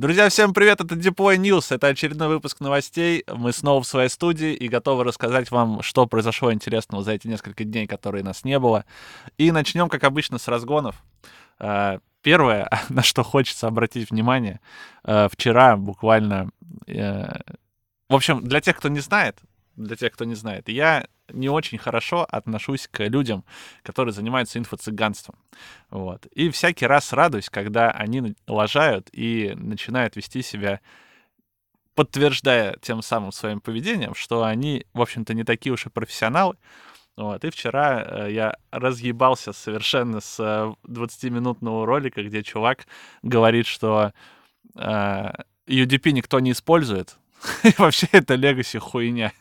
Друзья, всем привет, это Deploy News, это очередной выпуск новостей. Мы снова в своей студии и готовы рассказать вам, что произошло интересного за эти несколько дней, которые нас не было. И начнем, как обычно, с разгонов. Э, первое, на что хочется обратить внимание, э, вчера буквально... Э, в общем, для тех, кто не знает, для тех, кто не знает, я не очень хорошо отношусь к людям, которые занимаются инфо-цыганством. Вот. И всякий раз радуюсь, когда они лажают и начинают вести себя подтверждая тем самым своим поведением, что они, в общем-то, не такие уж и профессионалы. Вот. И вчера э, я разъебался совершенно с э, 20-минутного ролика, где чувак говорит, что э, UDP никто не использует, вообще это Legacy хуйня.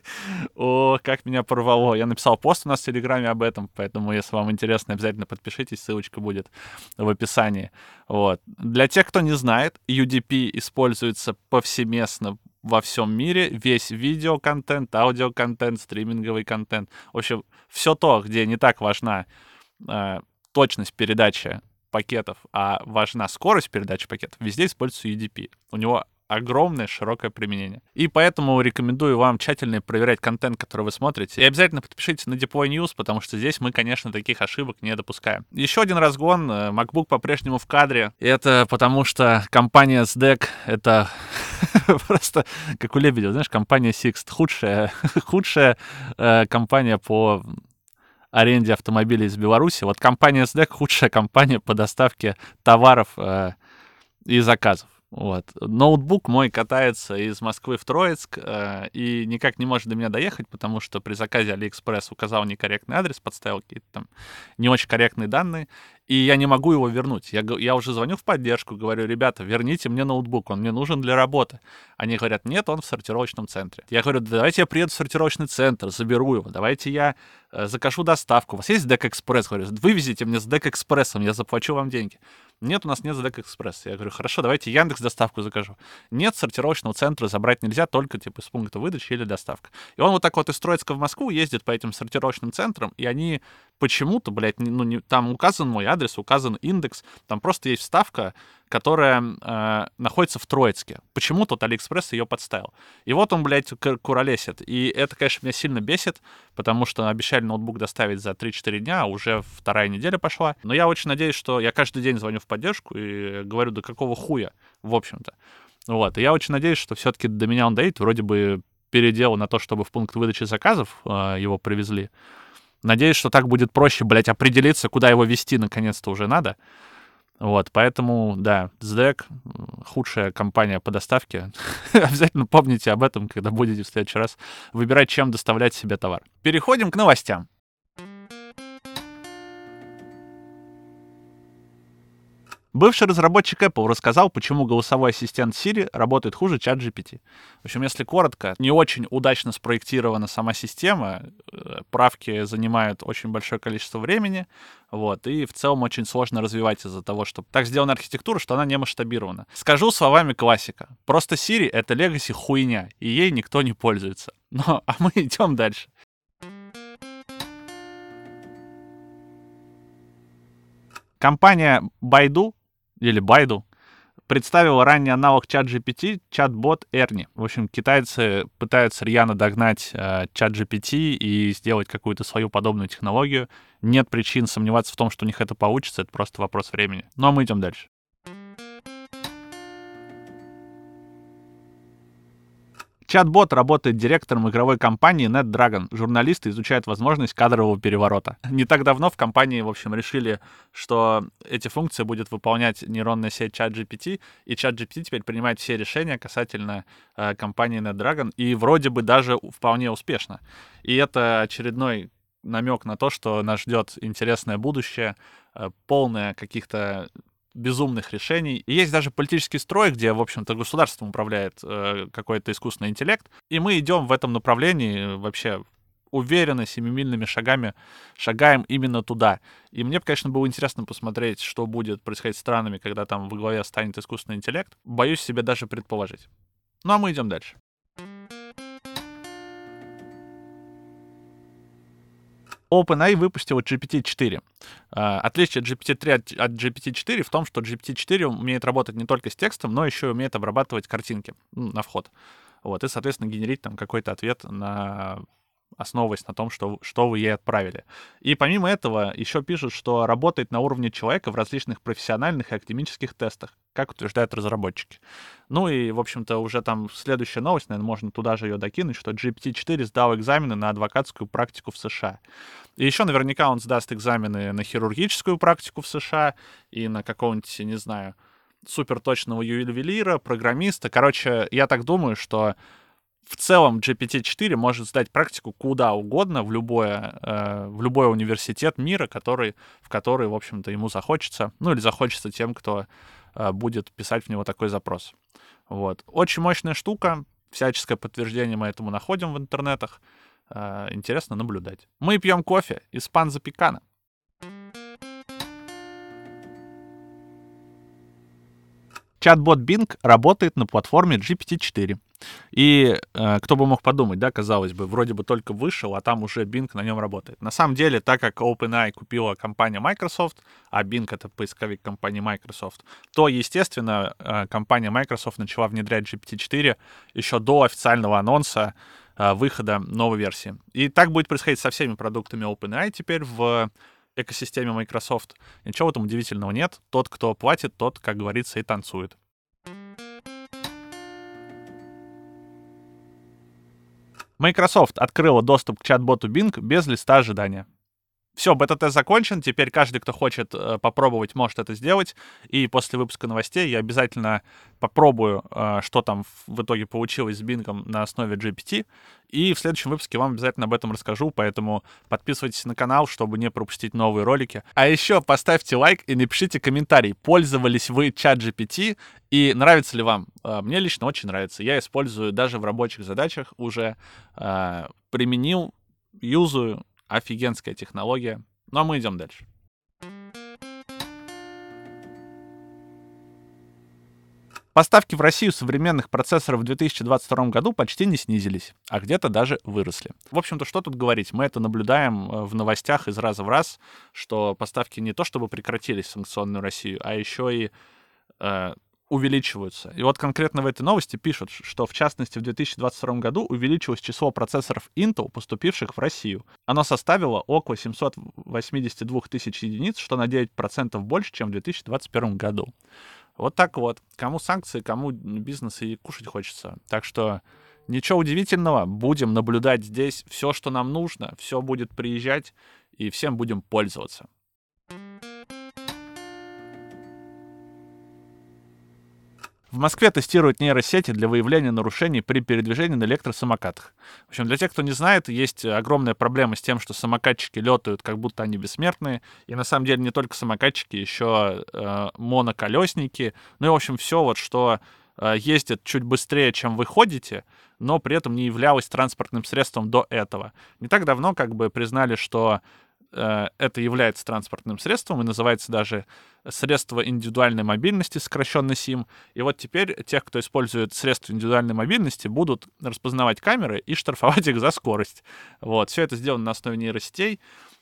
О, как меня порвало. Я написал пост у нас в Телеграме об этом, поэтому, если вам интересно, обязательно подпишитесь, ссылочка будет в описании. Вот. Для тех, кто не знает, UDP используется повсеместно во всем мире. Весь видеоконтент, аудиоконтент, стриминговый контент. В общем, все то, где не так важна э, точность передачи пакетов, а важна скорость передачи пакетов, везде используется UDP. У него огромное, широкое применение. И поэтому рекомендую вам тщательно проверять контент, который вы смотрите. И обязательно подпишитесь на Deploy News, потому что здесь мы, конечно, таких ошибок не допускаем. Еще один разгон. Э, MacBook по-прежнему в кадре. И это потому что компания SDEC — это просто, как у Лебедева, знаешь, компания Sixt — худшая, худшая э, компания по аренде автомобилей из Беларуси. Вот компания СДЭК — худшая компания по доставке товаров э, и заказов. Вот. Ноутбук мой катается из Москвы в Троицк э, и никак не может до меня доехать, потому что при заказе Алиэкспресс указал некорректный адрес, подставил какие-то там не очень корректные данные, и я не могу его вернуть. Я, я уже звоню в поддержку, говорю, ребята, верните мне ноутбук, он мне нужен для работы. Они говорят, нет, он в сортировочном центре. Я говорю, да давайте я приеду в сортировочный центр, заберу его, давайте я э, закажу доставку. У вас есть Дек Экспресс? Говорю, вывезите мне с Дек Экспрессом, я заплачу вам деньги. Нет, у нас нет Задек Экспресс. Я говорю, хорошо, давайте Яндекс доставку закажу. Нет, сортировочного центра забрать нельзя, только типа с пункта выдачи или доставка. И он вот так вот из Троицка в Москву ездит по этим сортировочным центрам, и они почему-то, блядь, ну, не, там указан мой адрес, указан индекс, там просто есть вставка, которая э, находится в Троицке. Почему тут Алиэкспресс ее подставил? И вот он, блядь, куролесит. И это, конечно, меня сильно бесит, потому что обещали ноутбук доставить за 3-4 дня, а уже вторая неделя пошла. Но я очень надеюсь, что я каждый день звоню в поддержку и говорю, да какого хуя, в общем-то. Вот, и я очень надеюсь, что все-таки до меня он доедет, вроде бы переделал на то, чтобы в пункт выдачи заказов э, его привезли. Надеюсь, что так будет проще, блядь, определиться, куда его везти наконец-то уже надо. Вот, поэтому, да, SDEC — худшая компания по доставке. Обязательно помните об этом, когда будете в следующий раз выбирать, чем доставлять себе товар. Переходим к новостям. Бывший разработчик Apple рассказал, почему голосовой ассистент Siri работает хуже чат GPT. В общем, если коротко, не очень удачно спроектирована сама система, э, правки занимают очень большое количество времени, вот, и в целом очень сложно развивать из-за того, что так сделана архитектура, что она не масштабирована. Скажу словами классика. Просто Siri — это legacy хуйня, и ей никто не пользуется. Но, а мы идем дальше. Компания Baidu или Байду, представила ранний аналог чат GPT, чат-бот Эрни. В общем, китайцы пытаются рьяно догнать э, чат GPT и сделать какую-то свою подобную технологию. Нет причин сомневаться в том, что у них это получится, это просто вопрос времени. Ну а мы идем дальше. Чат-бот работает директором игровой компании NetDragon. Журналисты изучают возможность кадрового переворота. Не так давно в компании, в общем, решили, что эти функции будет выполнять нейронная сеть ChatGPT, и ChatGPT теперь принимает все решения касательно э, компании NetDragon, и вроде бы даже вполне успешно. И это очередной намек на то, что нас ждет интересное будущее, э, полное каких-то безумных решений. И есть даже политический строй, где, в общем-то, государством управляет э, какой-то искусственный интеллект. И мы идем в этом направлении вообще уверенно, семимильными шагами шагаем именно туда. И мне, конечно, было интересно посмотреть, что будет происходить с странами, когда там во главе станет искусственный интеллект. Боюсь себе даже предположить. Ну а мы идем дальше. OpenAI выпустила GPT-4. А, отличие GPT-3 от, от GPT-4 в том, что GPT-4 умеет работать не только с текстом, но еще и умеет обрабатывать картинки на вход. Вот, и, соответственно, генерить там какой-то ответ на основываясь на том, что, что вы ей отправили. И помимо этого еще пишут, что работает на уровне человека в различных профессиональных и академических тестах, как утверждают разработчики. Ну и, в общем-то, уже там следующая новость, наверное, можно туда же ее докинуть, что GPT-4 сдал экзамены на адвокатскую практику в США. И еще наверняка он сдаст экзамены на хирургическую практику в США и на какого-нибудь, не знаю, суперточного ювелира, программиста. Короче, я так думаю, что в целом GPT-4 может сдать практику куда угодно, в, любое, э, в любой университет мира, который, в который, в общем-то, ему захочется, ну или захочется тем, кто будет писать в него такой запрос. Вот. Очень мощная штука, всяческое подтверждение мы этому находим в интернетах. Э, интересно наблюдать. Мы пьем кофе из панза пекана. Чат-бот Bing работает на платформе GPT-4. И э, кто бы мог подумать, да, казалось бы, вроде бы только вышел, а там уже Bing на нем работает. На самом деле, так как OpenAI купила компания Microsoft, а Bing — это поисковик компании Microsoft, то, естественно, э, компания Microsoft начала внедрять GPT-4 еще до официального анонса э, выхода новой версии. И так будет происходить со всеми продуктами OpenAI теперь в экосистеме Microsoft. Ничего в этом удивительного нет. Тот, кто платит, тот, как говорится, и танцует. Microsoft открыла доступ к чат-боту Bing без листа ожидания. Все, бета-тест закончен. Теперь каждый, кто хочет э, попробовать, может это сделать. И после выпуска новостей я обязательно попробую, э, что там в итоге получилось с Bing на основе GPT. И в следующем выпуске вам обязательно об этом расскажу. Поэтому подписывайтесь на канал, чтобы не пропустить новые ролики. А еще поставьте лайк и напишите комментарий. Пользовались вы чат GPT и нравится ли вам? Э, мне лично очень нравится. Я использую даже в рабочих задачах уже. Э, применил, юзаю Офигенская технология. Ну а мы идем дальше. Поставки в Россию современных процессоров в 2022 году почти не снизились, а где-то даже выросли. В общем-то, что тут говорить? Мы это наблюдаем э, в новостях из раза в раз, что поставки не то чтобы прекратились в санкционную Россию, а еще и э, увеличиваются. И вот конкретно в этой новости пишут, что в частности в 2022 году увеличилось число процессоров Intel, поступивших в Россию. Оно составило около 782 тысяч единиц, что на 9% больше, чем в 2021 году. Вот так вот. Кому санкции, кому бизнес и кушать хочется. Так что ничего удивительного, будем наблюдать здесь все, что нам нужно, все будет приезжать, и всем будем пользоваться. В Москве тестируют нейросети для выявления нарушений при передвижении на электросамокатах. В общем, для тех, кто не знает, есть огромная проблема с тем, что самокатчики летают, как будто они бессмертные. И на самом деле не только самокатчики, еще э, моноколесники. Ну и, в общем, все вот, что э, ездит чуть быстрее, чем вы ходите, но при этом не являлось транспортным средством до этого. Не так давно как бы признали, что это является транспортным средством и называется даже средство индивидуальной мобильности, сокращенно СИМ. И вот теперь тех, кто использует средства индивидуальной мобильности, будут распознавать камеры и штрафовать их за скорость. Вот. Все это сделано на основе нейросетей.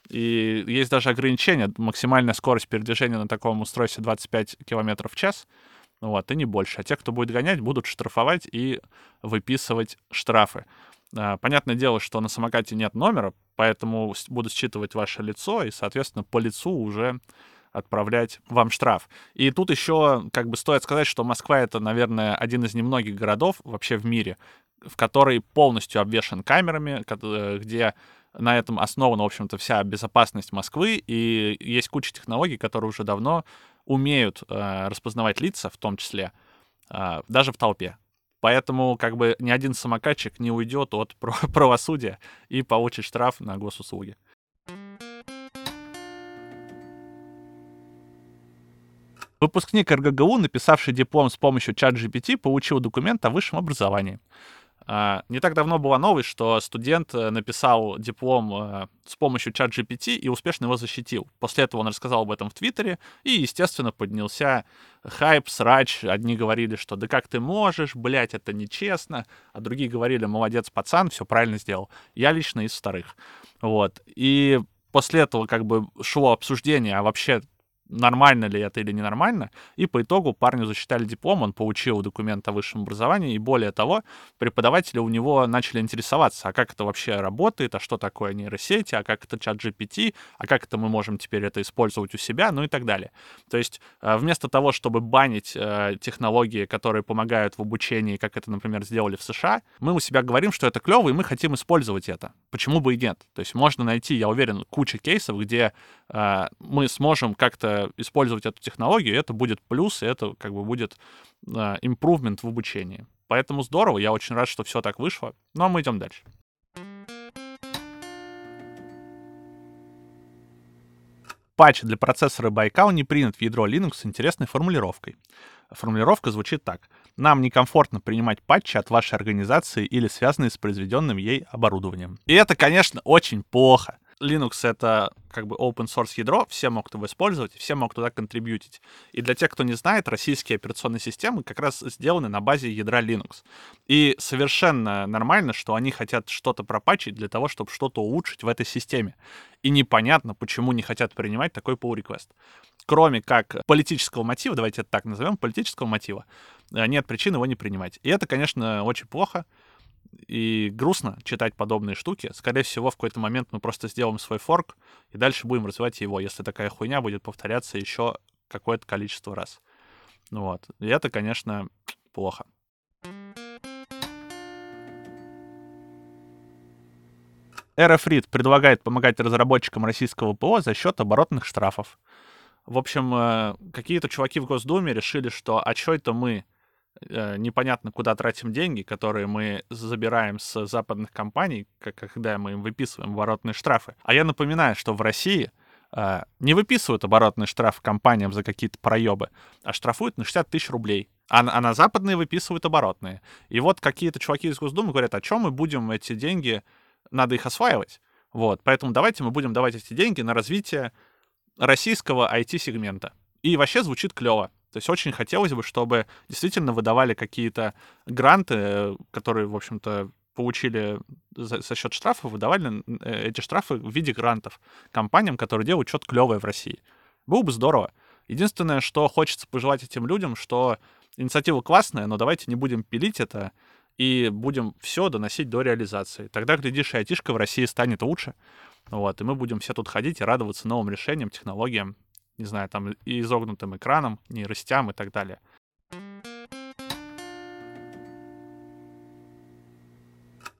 И есть даже ограничение. Максимальная скорость передвижения на таком устройстве 25 км в час. Вот, и не больше. А те, кто будет гонять, будут штрафовать и выписывать штрафы. А, понятное дело, что на самокате нет номера, поэтому буду считывать ваше лицо и, соответственно, по лицу уже отправлять вам штраф. И тут еще как бы стоит сказать, что Москва это, наверное, один из немногих городов вообще в мире, в который полностью обвешен камерами, э, где на этом основана, в общем-то, вся безопасность Москвы, и есть куча технологий, которые уже давно умеют э, распознавать лица, в том числе, э, даже в толпе. Поэтому как бы ни один самокатчик не уйдет от правосудия и получит штраф на госуслуги. Выпускник РГГУ, написавший диплом с помощью чат GPT, получил документ о высшем образовании. А, не так давно была новость, что студент э, написал диплом э, с помощью чат GPT и успешно его защитил. После этого он рассказал об этом в Твиттере, и, естественно, поднялся хайп, срач. Одни говорили, что да как ты можешь, блядь, это нечестно, а другие говорили, молодец, пацан, все правильно сделал. Я лично из вторых. Вот. И после этого как бы шло обсуждение, а вообще нормально ли это или ненормально. И по итогу парню засчитали диплом, он получил документ о высшем образовании, и более того, преподаватели у него начали интересоваться, а как это вообще работает, а что такое нейросети, а как это чат GPT, а как это мы можем теперь это использовать у себя, ну и так далее. То есть э, вместо того, чтобы банить э, технологии, которые помогают в обучении, как это, например, сделали в США, мы у себя говорим, что это клево, и мы хотим использовать это. Почему бы и нет? То есть можно найти, я уверен, кучу кейсов, где э, мы сможем как-то использовать эту технологию, это будет плюс, и это как бы будет improvement в обучении. Поэтому здорово, я очень рад, что все так вышло. Ну а мы идем дальше. Патч для процессора Baikal не принят в ядро Linux с интересной формулировкой. Формулировка звучит так. Нам некомфортно принимать патчи от вашей организации или связанные с произведенным ей оборудованием. И это, конечно, очень плохо. Linux — это как бы open source ядро, все могут его использовать, все могут туда контрибьютить. И для тех, кто не знает, российские операционные системы как раз сделаны на базе ядра Linux. И совершенно нормально, что они хотят что-то пропачить для того, чтобы что-то улучшить в этой системе. И непонятно, почему не хотят принимать такой pull request. Кроме как политического мотива, давайте это так назовем, политического мотива, э, нет причин его не принимать. И это, конечно, очень плохо и грустно читать подобные штуки. Скорее всего, в какой-то момент мы просто сделаем свой форк и дальше будем развивать его, если такая хуйня будет повторяться еще какое-то количество раз. Ну вот. И это, конечно, плохо. Aerofrit предлагает помогать разработчикам российского ПО за счет оборотных штрафов. В общем, э, какие-то чуваки в Госдуме решили, что а что это мы непонятно куда тратим деньги, которые мы забираем с западных компаний, когда мы им выписываем оборотные штрафы. А я напоминаю, что в России э, не выписывают оборотный штраф компаниям за какие-то проебы, а штрафуют на 60 тысяч рублей. А, а на западные выписывают оборотные. И вот какие-то чуваки из Госдумы говорят, о чем мы будем эти деньги, надо их осваивать. Вот, поэтому давайте мы будем давать эти деньги на развитие российского IT-сегмента. И вообще звучит клево. То есть очень хотелось бы, чтобы действительно выдавали какие-то гранты, которые, в общем-то, получили за, за счет штрафов, выдавали э, эти штрафы в виде грантов компаниям, которые делают что-то клевое в России. Было бы здорово. Единственное, что хочется пожелать этим людям, что инициатива классная, но давайте не будем пилить это и будем все доносить до реализации. Тогда, глядишь, и айтишка в России станет лучше. Вот, и мы будем все тут ходить и радоваться новым решениям, технологиям, не знаю, там и изогнутым экраном, нейростям и так далее.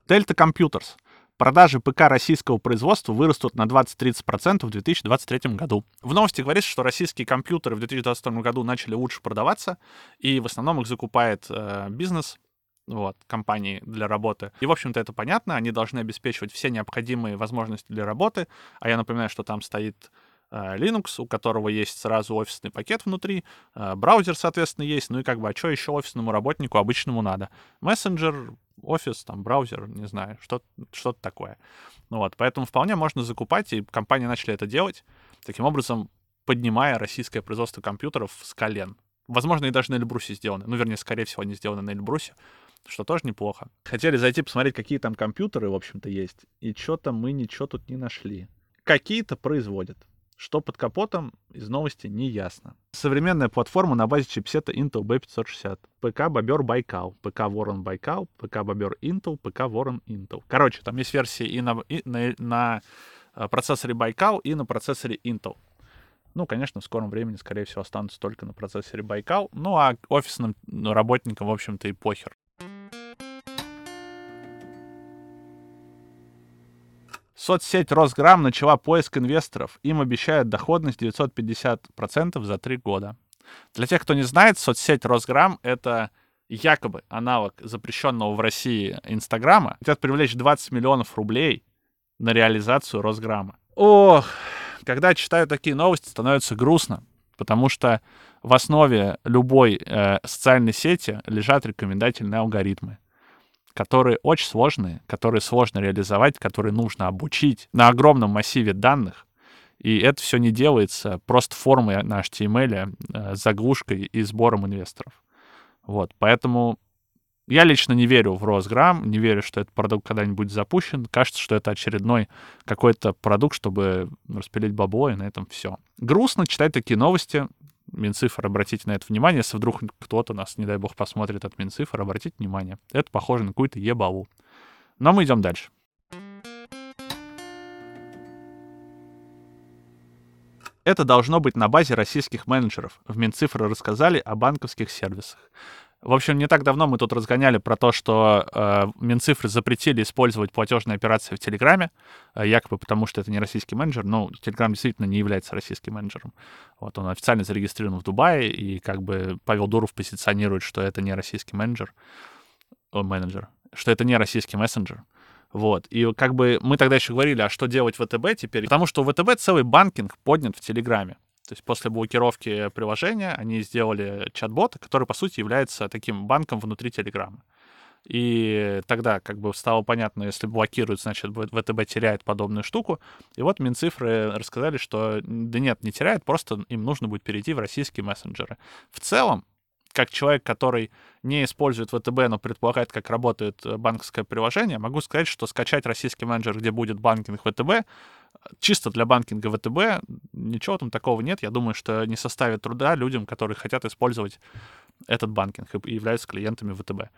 Delta Computers. Продажи ПК российского производства вырастут на 20-30% в 2023 году. В новости говорится, что российские компьютеры в 2022 году начали лучше продаваться, и в основном их закупает э, бизнес, вот, компании для работы. И, в общем-то, это понятно, они должны обеспечивать все необходимые возможности для работы, а я напоминаю, что там стоит Linux, у которого есть сразу офисный пакет внутри, э, браузер, соответственно, есть, ну и как бы, а что еще офисному работнику обычному надо? Мессенджер, офис, там, браузер, не знаю, что-то что такое. Ну вот, поэтому вполне можно закупать, и компании начали это делать, таким образом поднимая российское производство компьютеров с колен. Возможно, и даже на Эльбрусе сделаны. Ну, вернее, скорее всего, они сделаны на Эльбрусе, что тоже неплохо. Хотели зайти посмотреть, какие там компьютеры, в общем-то, есть. И что-то мы ничего тут не нашли. Какие-то производят. Что под капотом, из новости не ясно. Современная платформа на базе чипсета Intel B560. ПК Бобер Байкал, ПК Ворон Байкал, ПК Бобер Intel, ПК Ворон Intel. Короче, там есть версии и на, и на, на э, процессоре Байкал, и на процессоре Intel. Ну, конечно, в скором времени, скорее всего, останутся только на процессоре Байкал. Ну, а офисным работникам, в общем-то, и похер. Соцсеть Росграм начала поиск инвесторов. Им обещают доходность 950% за три года. Для тех, кто не знает, соцсеть Росграм — это якобы аналог запрещенного в России Инстаграма. Хотят привлечь 20 миллионов рублей на реализацию Росграма. Ох, когда читаю такие новости, становится грустно, потому что в основе любой э, социальной сети лежат рекомендательные алгоритмы которые очень сложные, которые сложно реализовать, которые нужно обучить на огромном массиве данных. И это все не делается просто формой на HTML, э, заглушкой и сбором инвесторов. Вот, поэтому Я лично не верю в Росграм, не верю, что этот продукт когда-нибудь запущен. Кажется, что это очередной какой-то продукт, чтобы распилить бабло, и на этом все. Грустно читать такие новости. Минцифр, обратите на это внимание. Если вдруг кто-то нас, не дай бог, посмотрит от Минцифр, обратите внимание. Это похоже на какую-то ебалу. Но мы идем дальше. Это должно быть на базе российских менеджеров. В Минцифры рассказали о банковских сервисах. В общем, не так давно мы тут разгоняли про то, что э, Минцифры запретили использовать платежные операции в Телеграме, э, якобы потому, что это не российский менеджер. Ну, Телеграм действительно не является российским менеджером. Вот он официально зарегистрирован в Дубае, и как бы Павел Дуров позиционирует, что это не российский менеджер, о, менеджер, что это не российский мессенджер. Вот. И как бы мы тогда еще говорили, а что делать в ВТБ теперь? Потому что у ВТБ целый банкинг поднят в Телеграме. То есть после блокировки приложения они сделали чат-бота, который, по сути, является таким банком внутри Телеграма. И тогда как бы стало понятно, если блокируют, значит, ВТБ теряет подобную штуку. И вот Минцифры рассказали, что да нет, не теряет, просто им нужно будет перейти в российские мессенджеры. В целом, как человек, который не использует ВТБ, но предполагает, как работает банковское приложение, могу сказать, что скачать российский менеджер, где будет банкинг ВТБ, чисто для банкинга ВТБ ничего там такого нет. Я думаю, что не составит труда людям, которые хотят использовать этот банкинг и являются клиентами ВТБ.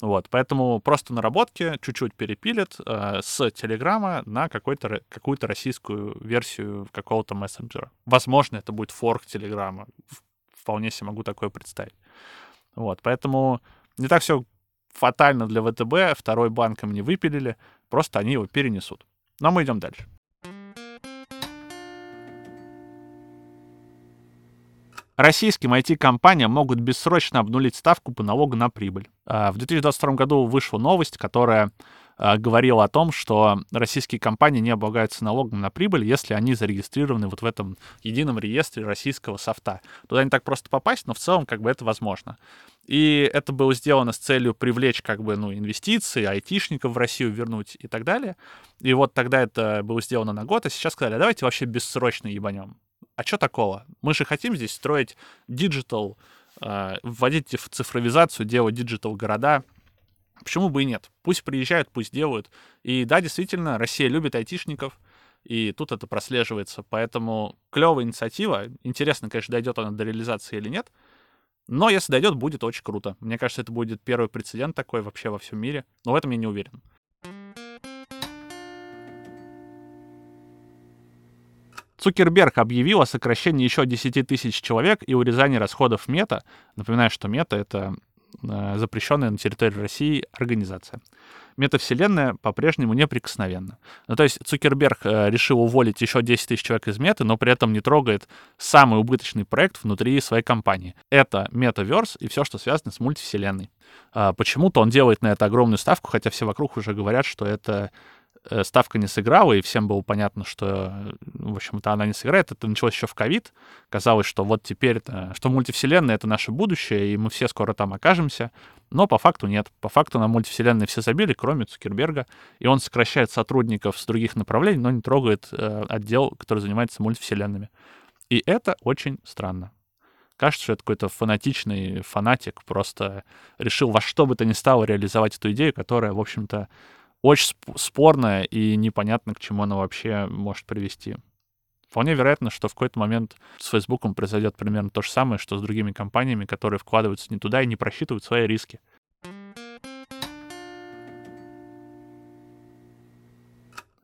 Вот, поэтому просто наработки чуть-чуть перепилят э, с Телеграма на какой-то, какую-то российскую версию какого-то мессенджера. Возможно, это будет форк Телеграма. Вполне себе могу такое представить. Вот, поэтому не так все фатально для ВТБ. Второй банк им не выпилили, просто они его перенесут. Но мы идем дальше. Российским IT-компаниям могут бессрочно обнулить ставку по налогу на прибыль. А, в 2022 году вышла новость, которая а, говорила о том, что российские компании не облагаются налогом на прибыль, если они зарегистрированы вот в этом едином реестре российского софта. Туда не так просто попасть, но в целом как бы это возможно. И это было сделано с целью привлечь как бы ну, инвестиции, айтишников в Россию вернуть и так далее. И вот тогда это было сделано на год, а сейчас сказали, «А давайте вообще бессрочно ебанем а что такого? Мы же хотим здесь строить digital, э, вводить в цифровизацию, делать digital города. Почему бы и нет? Пусть приезжают, пусть делают. И да, действительно, Россия любит айтишников, и тут это прослеживается. Поэтому клевая инициатива. Интересно, конечно, дойдет она до реализации или нет. Но если дойдет, будет очень круто. Мне кажется, это будет первый прецедент такой вообще во всем мире. Но в этом я не уверен. Цукерберг объявил о сокращении еще 10 тысяч человек и урезании расходов мета. Напоминаю, что мета — это э, запрещенная на территории России организация. Метавселенная по-прежнему неприкосновенна. Ну, то есть Цукерберг э, решил уволить еще 10 тысяч человек из меты, но при этом не трогает самый убыточный проект внутри своей компании. Это метаверс и все, что связано с мультивселенной. Э, почему-то он делает на это огромную ставку, хотя все вокруг уже говорят, что это ставка не сыграла, и всем было понятно, что, в общем-то, она не сыграет. Это началось еще в ковид. Казалось, что вот теперь, что мультивселенная — это наше будущее, и мы все скоро там окажемся. Но по факту нет. По факту на мультивселенной все забили, кроме Цукерберга. И он сокращает сотрудников с других направлений, но не трогает э, отдел, который занимается мультивселенными. И это очень странно. Кажется, что это какой-то фанатичный фанатик просто решил во что бы то ни стало реализовать эту идею, которая, в общем-то, очень спорная и непонятно, к чему она вообще может привести. Вполне вероятно, что в какой-то момент с Фейсбуком произойдет примерно то же самое, что с другими компаниями, которые вкладываются не туда и не просчитывают свои риски.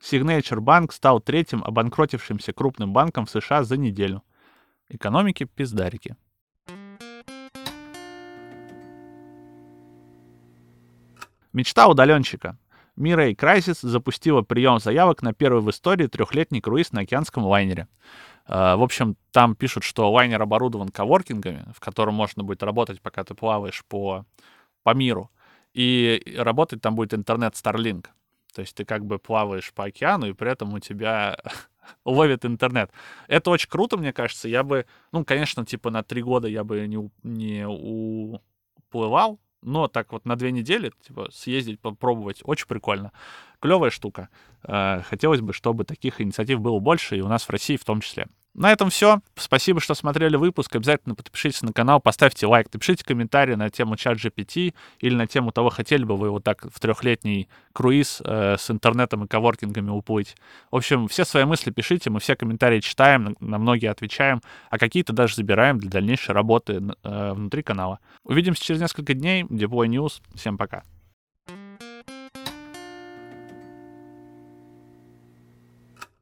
Signature Bank стал третьим обанкротившимся крупным банком в США за неделю. Экономики пиздарики. Мечта удаленщика. Mirai Crisis запустила прием заявок на первый в истории трехлетний круиз на океанском лайнере. А, в общем, там пишут, что лайнер оборудован коворкингами, в котором можно будет работать, пока ты плаваешь по, по миру. И работать там будет интернет Starlink. То есть ты как бы плаваешь по океану, и при этом у тебя ловит интернет. Это очень круто, мне кажется. Я бы, ну, конечно, типа на три года я бы не, не уплывал, но так вот на две недели, типа, съездить, попробовать, очень прикольно. Клевая штука. Э, хотелось бы, чтобы таких инициатив было больше, и у нас в России в том числе. На этом все. Спасибо, что смотрели выпуск. Обязательно подпишитесь на канал, поставьте лайк, напишите комментарии на тему чат GPT или на тему того, хотели бы вы вот так в трехлетний круиз э, с интернетом и коворкингами уплыть. В общем, все свои мысли пишите, мы все комментарии читаем, на, многие отвечаем, а какие-то даже забираем для дальнейшей работы э, внутри канала. Увидимся через несколько дней. Deploy News. Всем пока.